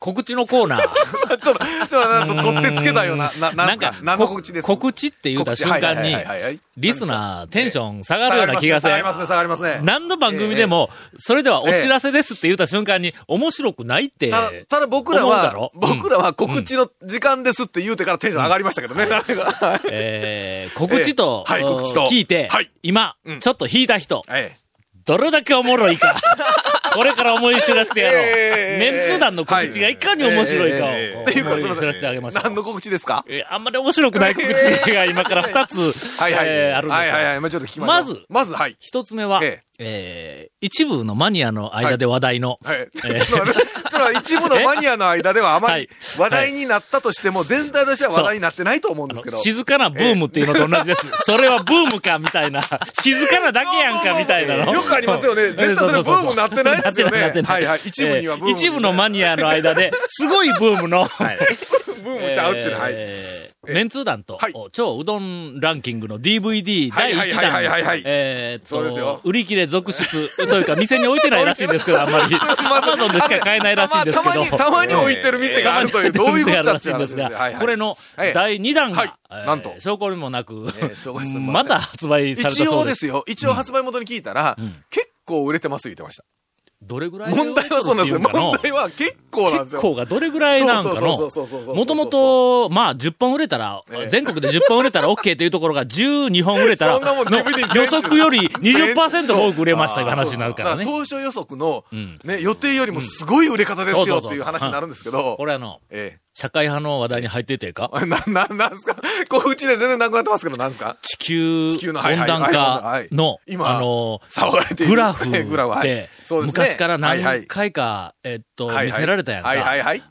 告知のコーナー。ちょっと、ちょっと、取ってつけたような、な、なんすか？何のこ告知です？告知って言うた瞬間にリスナーテンション下がるような気がする。下がりますね、下がりますね。何の番組でも、それではお知らせですって言った瞬間に、面白くないって。ただ、ただ僕らは僕らは告知の時間ですって言うてからテンション上がりましたけどね。えー告知と、告知と。聞いて、はい。今、うん。ちょっと引いた人、え。どれだけおもろいか。これから思い知らせてやろう。ええメンツー団の告知がいかに面白いかをええっていうか、思い知らせてあげましょう。何の告知ですか？えーあんまり面白くない告知が今から二つ、はいはい。えーあるんですがはいはいはい。まあちょっと聞きましょうまずまず、はい。一つ目は、ええー一部のマニアの間で話題の、はい。ちょっと待って、って一部のマニアの間ではあまり話題になったとしても、全体としては話題になってないと思うんですけど。静かなブームっていうのと同じです。それはブームかみたいな。静かなだけやんかみたいなの。よくありますよね。絶対それブームになってないですよね。はいはい。一部にはブームえ一部のマニアの間で、すごいブームの、ブームちゃうっちゅうの、はい。えーメンツー団と、はい。超うどんランキングの DVD 第1はいはいはいはいはい。弾、えーっと、売り切れ続出 というか、店に置いてないらしいんですけど、あんまり。アマゾンでしか買えないらしいんですけど。たまに、たまに置いてる店があるという、どういうことらしいんですが、これのはい。第2弾が、なんと。証拠にもなく、まだ発売された一そうで。応ですすよ。一応発売元に聞いたら、結構売れてます言ってました。どれぐらい問題はそうなんですよ。問題は結構なんですよ。結構がどれぐらいなんかの。もともと、まあ、10本売れたら、ええ。全国で10本売れたら OK というところが12本売れたら、予測より20%多く売れましたという話になるからね。当初予測のん、ね、予定よりもすごい売れ方ですよっていう話になるんですけど。こ、れあの、え社会派の話題に入っててか。え。な、な、なんですか？告知で全然なくなってますけど、なんですか？地球温暖化のはい、今あの、騒がれている。グラフですね。昔から何回か、えっと、見せられたやんか。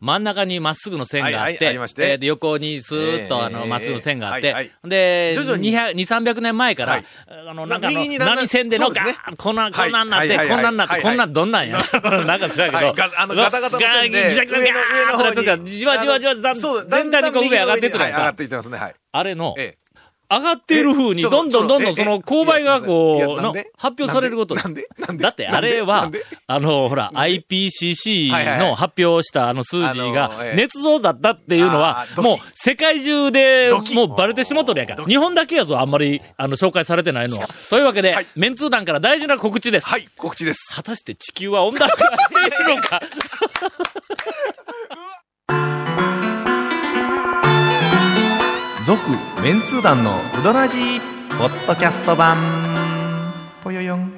真ん中にまっすぐの線があってで横にスーッとあの、ええまっすぐの線があって、で、徐々に。200 2、300年前からはい、あの、なんかあの、波線でのガーッこんな、こんなんなって、こんなんなって、こんなんどんなんや。なんか知らんけど。あのガタガタの線で上の方にじわじわじわざそう全体にこう上上がってってるやんか。はい上がっていってますね、はい。あれの、ええ。上がっている風に、どんどんどんどんその勾配がこう、の発表されることなんで？だってあれはあの、ほら、IPCC の発表したあの数字あが捏造だったっていうのはもう世界中でもうバレてしもとるやんか。日本だけやぞ、あんまり、あの、紹介されてないのは。というわけではい、メンツー団から大事な告知です。はい、告知です。果たして地球は温暖化しているのか 続メンツー団のウドラジーポッドキャスト版ぽよよん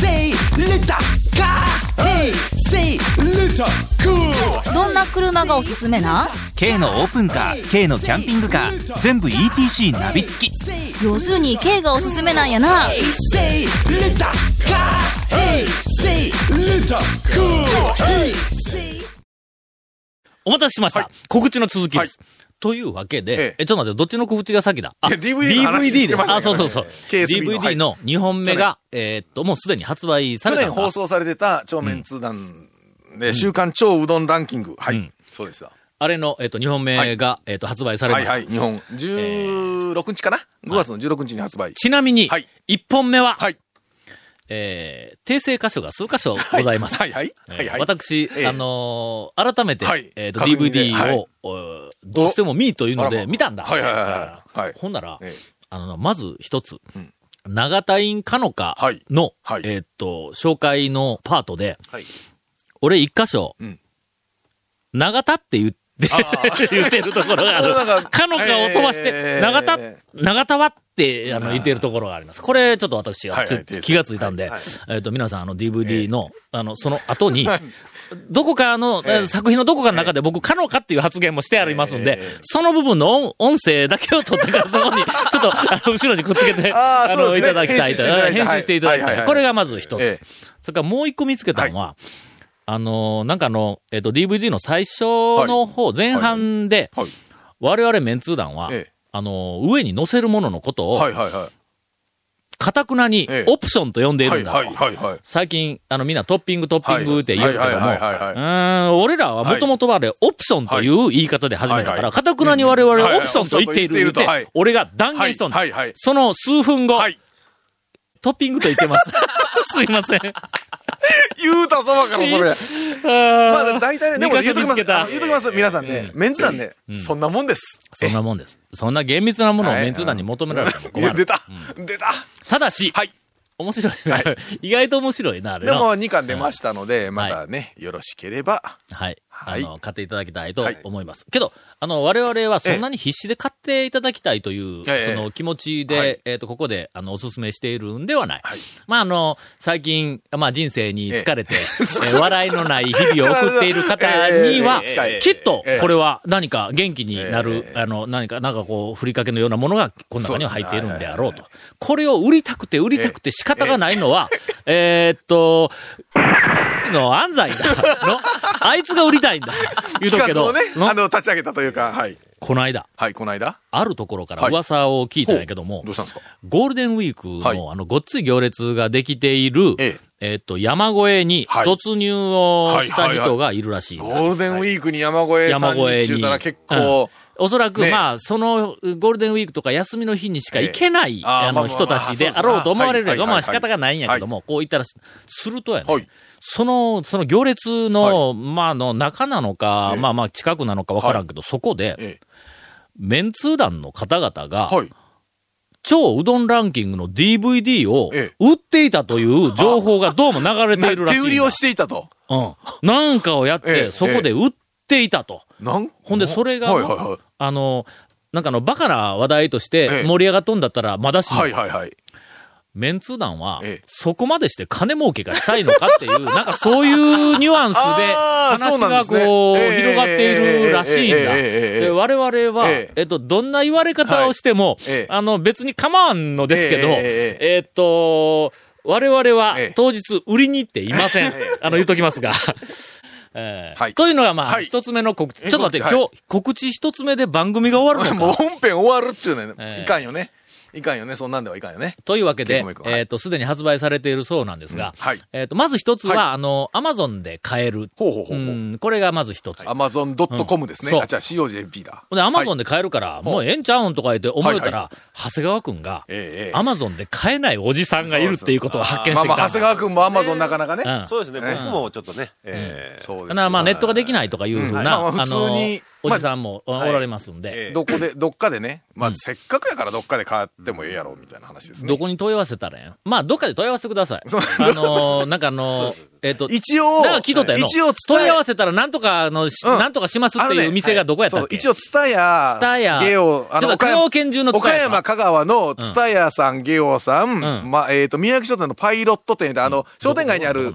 Say little car. Hey, say little cool. どんな車がおすすめな？ん K のオープンカー K のキャンピングカー全部 ETC ナビ付き要するに K がおすすめなんやな Hey, say little car. Hey, say little cool. Hey, say. お待たせしました。はい告知の続きです。というわけで、えええ、ちょっと待って、どっちの告知が先だ？あ、DVD の話してましたあ、そうそうそう。DVD の2本目が、えーっと、もうすでに発売さ去れたのか年放送されてた超メンツー団で、週刊超うどんランキング。はい。うんそうですよ。あれの、えーっと、2本目が、えーっと、発売されました。はいはい。日本、16日かな ?5 月の16日に発売。ちなみに、はい1本目は、はい。えー、訂正箇所が数箇所ございます。はいはい。はいはい。私、ええあのー改めて、はいえーっと、DVD を、どうしても見ーというので見たんだ。はいはいはいはい。はい。ほんなら、ええ。あの、まず一つ、ん。長田院かのかはい。の、はい。えーっと、紹介のパートで、はい。俺一箇所、うん。長田って言って、言ってるところがある。かかのかを飛ばして、えー長田、長田はって、あの、言ってるところがあります。これ、ちょっと私が気がついたんで、えっ、と、皆さん、あの、DVD の、あの、その後に、どこかの、えー作品のどこかの中で僕、かのかっていう発言もしてありますんで、えーその部分の音音声だけを取ってから そこに、ちょっと、あの、後ろにくっつけて、あーあの、いただきたいと。編集していただきた。い。はい。はい。はい。これがまず一つ。ええ。それからもう一個見つけたのは、あの、なんかあの、えっ、と、DVD の最初の方、前半で、はい。我々メンツー団は、ええ。あの、上に載せるもののことを、はい。はい。はい。かたくなにええオプションと呼んでいるんだろう。はいはいはいはい最近、あの、みんなトッピングトッピングって言うけども、俺らはもともとはあれ、オプションという言い方で始めたから、かたくなに我々オプションと言っている言うて俺が断言しとんだはいはいはい。その数分後、はい。トッピングと言ってます。すいません。言うたそばからそれ。まあ、大体ね、でも二言うときます。言うときます。皆さんね、メンツ団ね、そんなもんです。そんなもんです。そんな厳密なものをはいメンツ団に求められてもいや、困る。出た出たただし、はい。面白い。意外と面白いな、あれの。でも、2巻出ましたので、まだね、よろしければ。はい。はい。あの、買っていただきたいと思います。けど、あの、我々はそんなに必死で買っていただきたいという、ええ。その気持ちで、はい。えっ、と、ここで、あの、お勧めしているんではない。はい。まあ、あの、最近、まあ、人生に疲れて、えー笑いのない日々を送っている方 には、ええ。ええ。きっとええ、これは何か元気になる、ええ。あの、何か、なんかこう、ふりかけのようなものが、この中には入っているんであろうと。これを売りたくて売りたくて仕方がないのは、えーっと、の安西だ。の、あいつが売りたいんだ。言うとくけど、ね、のあの、立ち上げたというか、はい。この間、はい、この間？あるところから噂を聞いたんやけども、どうしたんですか？ゴールデンウィークの、はいあの、ごっつい行列ができている、ええーっと、山越えにはい突入をしたはいはいはい人がいるらしい。ゴールデンウィークに山越えさんに。中たら結構、おそらく、ね。まあ、その、ゴールデンウィークとか休みの日にしか行けない、えーあの、人たちであろうと思われるやんか。はいはいはい。まあ仕方がないんやけども、こう言ったら、するとやね、はい。その、その行列の、まあ、あの、中なのか、ええ。まあまあ、近くなのかわからんけど、そこで、えメンツー団の方々が。超うどんランキングの DVD をええ。売っていたという情報がどうも流れているらしい。手売りをしていたと。うん。なんかをやって、ええそこで売ってっていたと。ほんで、それが、はいはいはい、あの、なんかの、バカな話題として盛り上がっとんだったら、まだしも、はいはいはい。メンツ団は、そこまでして金儲けがしたいのかっていう、なんかそういうニュアンスで話がこう、広がっているらしいんだ。で我々は、えっと、どんな言われ方をしても、あの、別に構わんのですけど、えっと、我々は当日売りに行っていません。あの、言っときますが。えーはいというのが、まあ、はい一つ目の告知。えちょっと待って、今日、告知一つ目で番組が終わるのもうか。本編終わるっちゅうねえ。えいかんよね。いかんよね。そんなんではいかんよね。というわけでえっと、すでに発売されているそうなんですが、うんはいえっと、まず一つは、はあの、アマゾンで買える。ほうほうほうほう。ん、これがまず一つ。アマゾン .com ですね。そうあ、じゃあ COJP だ。で、アマゾンで。で買えるから、もうええんちゃうんとか言って思えたら、は長谷川くんが、ええええアマゾンで買えないおじさんがいるっていうことを発見してきた。まあまあ、長谷川くんもアマゾンなかなかね。うんそうですね、ね僕もちょっとね、えーそうですよ。だからまあネットができないとかいうふうな、うんまあ普通にあの、おじさんもおはい。られますんで、えどこで、どっかでね。まあ、せっかくやからどっかで買ってもええやろ、みたいな話ですね。どこに問い合わせたらええん？まあ、どっかで問い合わせてください。そう。あのー、なんかあのー、えっと、一応、だから聞いとったよの。一応問い合わせたらなんとかのなんとかしますっていう店がどこやったっけ？一応、ツタヤ、ツタヤゲオ、あの、岡山香川県中のツタヤか岡山、香川のツタヤさん、ゲオさん、うん。まあ、えっ、と、宮城書店のパイロット店で、あの、商店街にある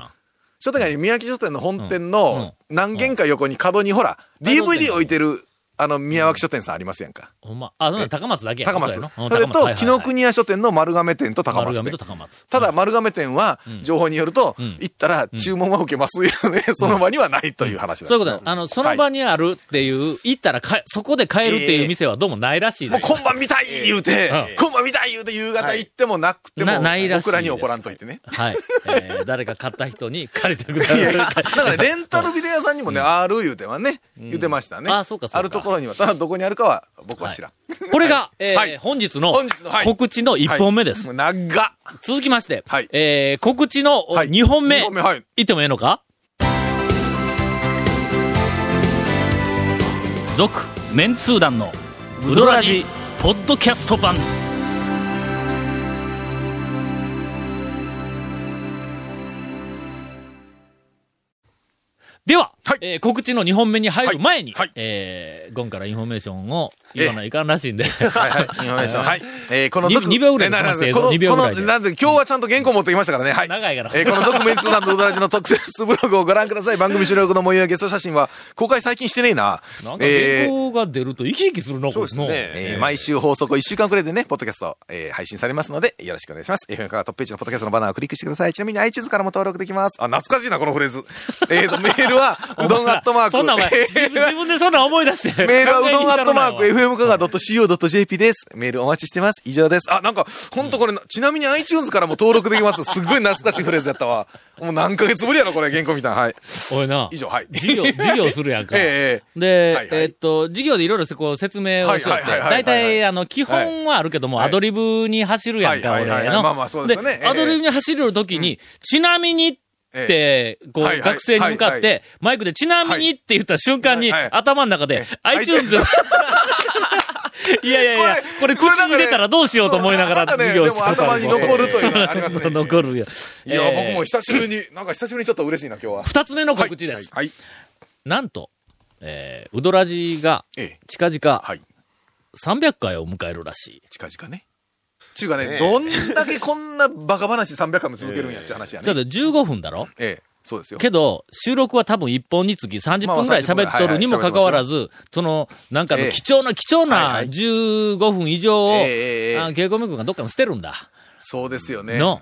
商店街に宮城書店の本店うん。の何軒か横に角にほら、DVD 置いてる、あの、宮脇書店さんありますやんか？ほんま、あ、高松だけや。高松？それと、紀ノ国屋書店の丸亀店と高松店。丸亀と。高松。ただ、丸亀店は、情報によると、ん。行ったら注文は受けますよね。その場にはないという話です。そういうこと。だ。あの、その場にあるっていう、行ったらそこで買えるっていう店はどうもないらしいもうです。今晩見たい言うて、うん。今晩見たい言うて夕方行ってもなくても、なないらしい僕らに怒らんといてね。はい。えー誰か買った人に借りてくださだからね、レンタルビデオ屋さんにもね、ある言うてはね、言ってましたね。あそうかそうか。あるところには、ただどこにあるかは僕は知らん。これが、えーはい。本日の本日のはい。告知の1本目です。長っ。続きまして、はい。えー告知のはい。2本目、二本目はい。言ってもええのか？続、メンツー団のウドラジ、ポッドキャスト版。は、はいえー告知の2本目に入る前に、はいはいえーゴンからインフォメーションを言わないかんらしいんで、はいはい。インフォメーション。はい。えー、このに続二秒ぐらいでえなな済ませてこの、この、なんで、今日はちゃんと原稿持ってきましたからね。はい。長いからえーこの続麺通団のうどラジの特設ブログをご覧ください。番組収録の模様やゲスト写真は、公開最近してねえな。なんかえー原稿が出ると生き生きするな、こいつの。えー毎週放送後1週間くらいでね、ポッドキャスト、えー配信されますので、よろしくお願いします。FM からトップページのポッドキャストのバナーをクリックしてください。ちなみに iTunes からも登録できます。あ、懐かしいな、このフレーズ。えーと、メールは、うどんアットマーク。そんなお前、自分でそんなん思い出して。メールはうどんアットマーク FM 香川 .co.jp です。メールお待ちしてます。以上です。あ、なんか、ほんとこれ、ちなみに iTunes からも登録できます。すっごい懐かしいフレーズやったわ。もう何ヶ月ぶりやろ、これ、原稿みたいな。はい。おいな。以上、はい。授業、授業するやんか。ええで、えっと、授業でいろいろこう説明をしよって、大体、あの、基本はあるけども、はいアドリブに走るやんか、はい俺いはいまあまあそうですよねええアドリブに走るときに、ちなみにって、こう、学生に向かっはいて、マイクでちなみにって言った瞬間に、頭の中で、iTunes、いやいやいや、これ口に入れたらどうしようと思いながら授業してでも頭に残るというのはありますね 残るよ。いや、えー僕も久しぶりに、なんか久しぶりにちょっと嬉しいな、今日は。二つ目の告知です。はい。はい。なんと、えー、うどらじが、ええ。近々、はい。300回を迎えるらしい。近々ね。ちゅうかね、どんだけこんなバカ話300回も続けるんやっちゅう話やね。ちょっと15分だろ？ええ、そうですよ。けど、収録は多分1本につき30分ぐらい喋っとるにもかかわらず、その、なんかのええ。貴重な貴重ない15分以上を、ええええあ稽古目君がどっかに捨てるんだ。そうですよね。の、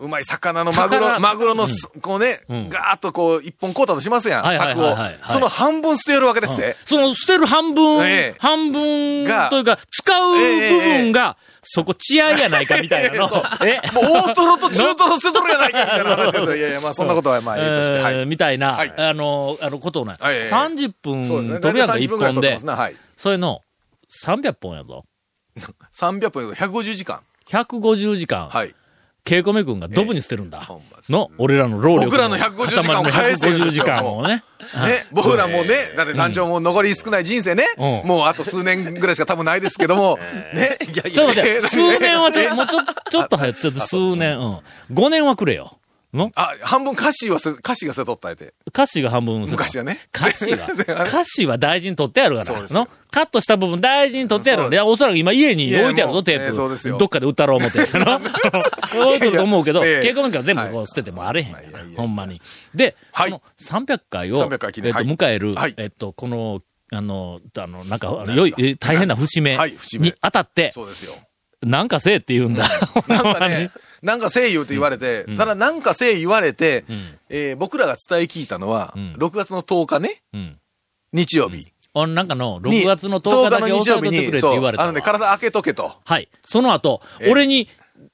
うまい魚のマグロ、宝マグロのす、こうね、うん。ガーッとこう、一本こうたとしますやん、はいはい柵をはいはい。はい。その半分捨てるわけですね。その捨てる半分、ええ。半分がというか、使う部分が、そこ血合いやないかみたいなの。え？もう大トロと中トロ捨てとるやないかみたいな話ですよ。いやいや、まあそんなことはまあ、ええとして。はえーい。みたいな、はいあの、あのことをね、はいええ30分。飛ぶやんか、大体1 30分ぐらい本で取ってます。な。はい。それの、300本やぞ。300分、150時間。150時間、はい。稽古目君がドブに捨てるんだ。の、俺らの労力僕らの150時間を返せよ。150時間をね。ね、僕らもね、だって団長も残り少ない人生ね、うん。もうあと数年ぐらいしか多分ないですけども、ね。いやいちょっと待って、数年はちょっと、えもうちょ、ちょっと早く、ちょっと数年、うん。5年はくれよ。の？あ、半分歌詞はせ、歌詞がせとったやて。歌詞が半分昔はね。歌詞は、歌詞は大事に取ってやるから。そうですよ。の？カットした部分大事に取ってやるいや、おそらく今家に置いてあるぞ、テーええそうですよ。プ。どっかで売ったろう思って。の？置 いてると思うけど、稽古の時は全部こう捨ててもあれへんほんまに。で、はい。この300回を、300回記えっと、迎えるはい、えっと、この、あの、あの、なんか、あの良い、え大変な節目に当たって、そうですよ。なんかせえって言うんだ。なんほんまに。かね、なんか声優って言われて、ただなんか声優言われて、んえー僕らが伝え聞いたのは、ん6月の10日ね、うん。日曜日。あなんかの、に6月の10日だけ押さえとってくれって言われたわそうあのね、体開けとけと。はい。その後、ええ俺に、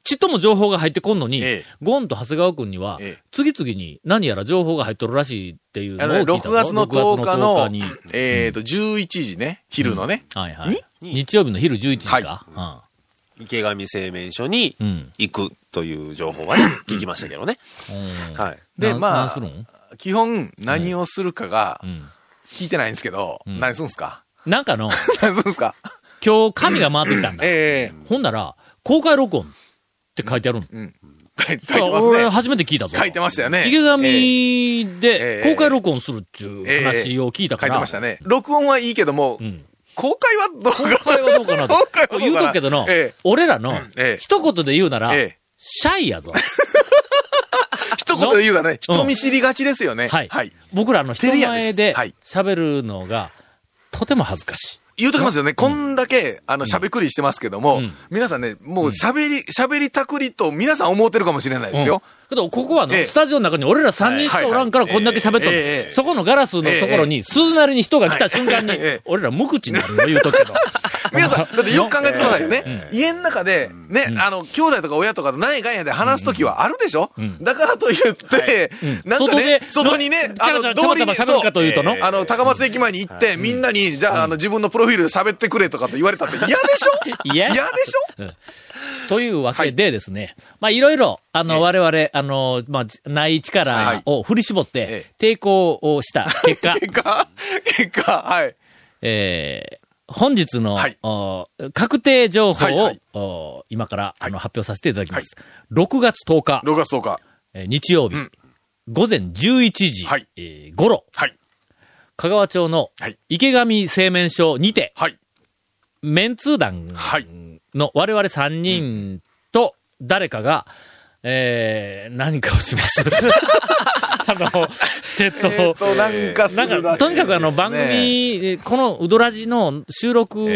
ちっとも情報が入ってこんのに、ええゴンと長谷川君には、ええ次々に何やら情報が入っとるらしいっていうあのを聞いた6月の10日の、に。えっと、11時ね、昼のね。はいはい。日曜日の昼11時か。池上製麺所に。行くという情報はね、聞きましたけどね。はい。で、なまあ、基本何をするかがうん。聞いてないんですけど、ん何すんすか？なんかの、何すんすか？今日紙が回ってきたんだ。えほんなら、公開録音って書いてあるん？えうん。書いてますね。俺初めて聞いたぞ。書いてましたよね。池ええ上でええ公開録音するっていう話を聞いたから。書いてましたね。録音はいいけども、うん。公開はどうか公開はどうかな うかな？言うとくけどの、ええ俺らのええ、一言で言うなら、ええシャイやぞ。一言で言うたらね、人見知りがちですよね。はい。はい。僕らの人前で喋るのが、とても恥ずかしい。言うときますよね。こんだけ、あの、喋くりしてますけども、うん皆さんね、もう喋り、喋りたくりと皆さん思ってるかもしれないですよ。けど、ここはの、ええ。スタジオの中に俺ら3人しかおらんからはいこんだけ喋っとる、ええ。そこのガラスのところに、鈴なりに人が来た瞬間に、俺ら無口になるの言うとくけど。皆さん、だってよく考えてくださいよね。家の中で、ね、あの、兄弟とか親とかと何やかんやで話すときはあるでしょ？だからと言って、なんかね、外にね、あの、ちゃらちゃらちゃら喋るかというあの、高松駅前に行って、みんなに、じゃあ、あの、自分のプロフィールで喋ってくれとかって言われたって嫌でしょ？嫌。嫌でしょ？というわけでですね、まあいろいろ、あの、我々、あの、まあ、じない。力を振り絞ってえ、抵抗をした結果、結果、結果、はい。えー本日の、はい。お確定情報を、はいはい。お今から、あのはい発表させていただきます。6月10日、6月10日。えー日曜日、うん。午前11時、はい。えー頃、はい。香川町のはい。池上製麺所にて、はい。メンツー団はいの我々3人と誰かが、えー、何かをします。あの、えっと、えーと、なんかすなんか、とにかくあの、番組、えこのうどらじの収録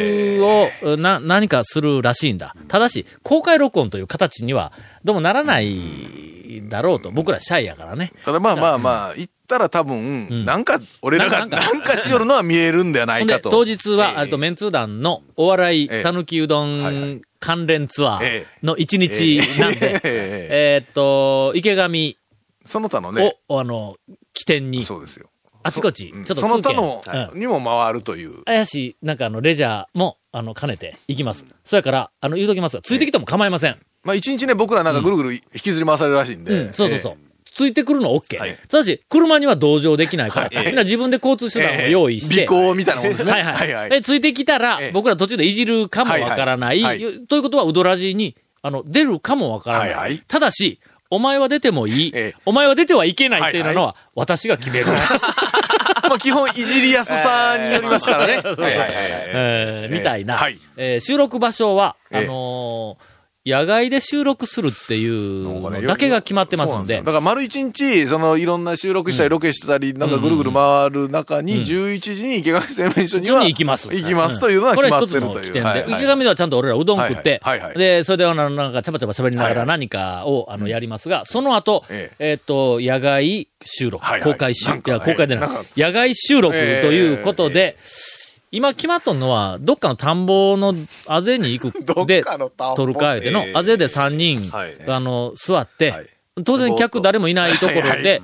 を、な、何かするらしいんだ。ただし、公開録音という形には、どうもならないだろうと。僕らシャイやからね。ただまあまあまあ、一たら多分、ん。なんか、俺らが、ななんんかかしよるのは見えるんではなほんで、いかと。当日は、ええ。あと、メンツー団のお笑い、ええ。讃岐うどはいはん関連ツアーえの一日なんで、ええ。えーっと、池上その他のね、を、あの、起点に、そうですよ。あちこち、ちょうん。っとその他のうん。にも回るという。怪しい、なんかあの、レジャーも、あの、兼ねて行きます。そやから、あの、言うときますが、ついてきても構いません。まあ一日ね、僕らなんかぐるぐる引きずり回されるらしいんで。うん、そうそうそう。ついてくるの？OK。はい。ただし、車には同乗できないから、みんな自分で交通手段を用意して、尾行みたいなもんですね。はいはい。え、ついてきたらええ、僕ら途中でいじるかもわからない。はいはい。はということは、ウドラジに、あの、出るかもわからない。はいはい。ただし、お前は出てもいい、ええ。お前は出てはいけないっていうのは、は私が決める。まあ基本いじりやすさによりますからね。はいはいはいはい。えーみたいな、はい。えー収録場所は、ええあのー野外で収録するっていうだけが決まってますんで。んよ、だから丸一日、そのいろんな収録したりロケしてたり、なんかぐるぐる回る中に、11時に池上製麺所にはに行きます。行きますというのはこれ決まってるという。一つの起点で、はい。はい池上ではちゃんと俺らうどん食って、はいはい。はいはい。で、それでなんかちゃばちゃば喋りながら何かを、あの、やりますが、その後、ええ。っ、と、野外収録、はいはい。公開収録、公開でない。野外収録ということで、今決まっとんのは、どっかの田んぼのあぜに行く。で、かの田んぼ撮るかえてのえ、えあぜで3人、はい。あの、座って、はい。当然客誰もいないところで、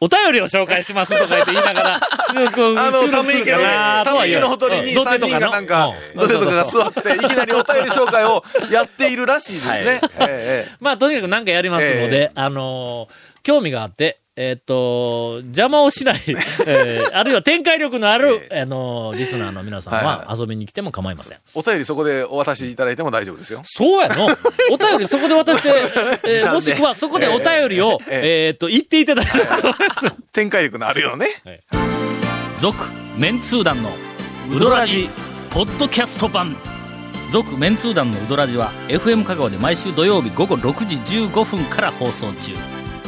お便りを紹介しますとか言って言いながら、あの、ため池のね、ため池のほとりに3人がなんか、土手とかが座って、いきなりお便り紹介をやっているらしいですね。まあ、とにかく何かやりますので、あのー興味があって、えっ、と、邪魔をしない、えーあるいは展開力のある、あのーリスナーの皆さんはいはは遊びに来ても構いません。お便りそこでお渡しいただいても大丈夫ですよ。そうやの。お便りそこで渡して、えーもしくはそこでお便りを、ええっ、と、言っていただいたらと思います。展開力のあるよね。続、メンツー団のウドラジ、ポッドキャスト版。続、メンツー団のウドラジは、FM 香川で毎週土曜日午後6時15分から放送中。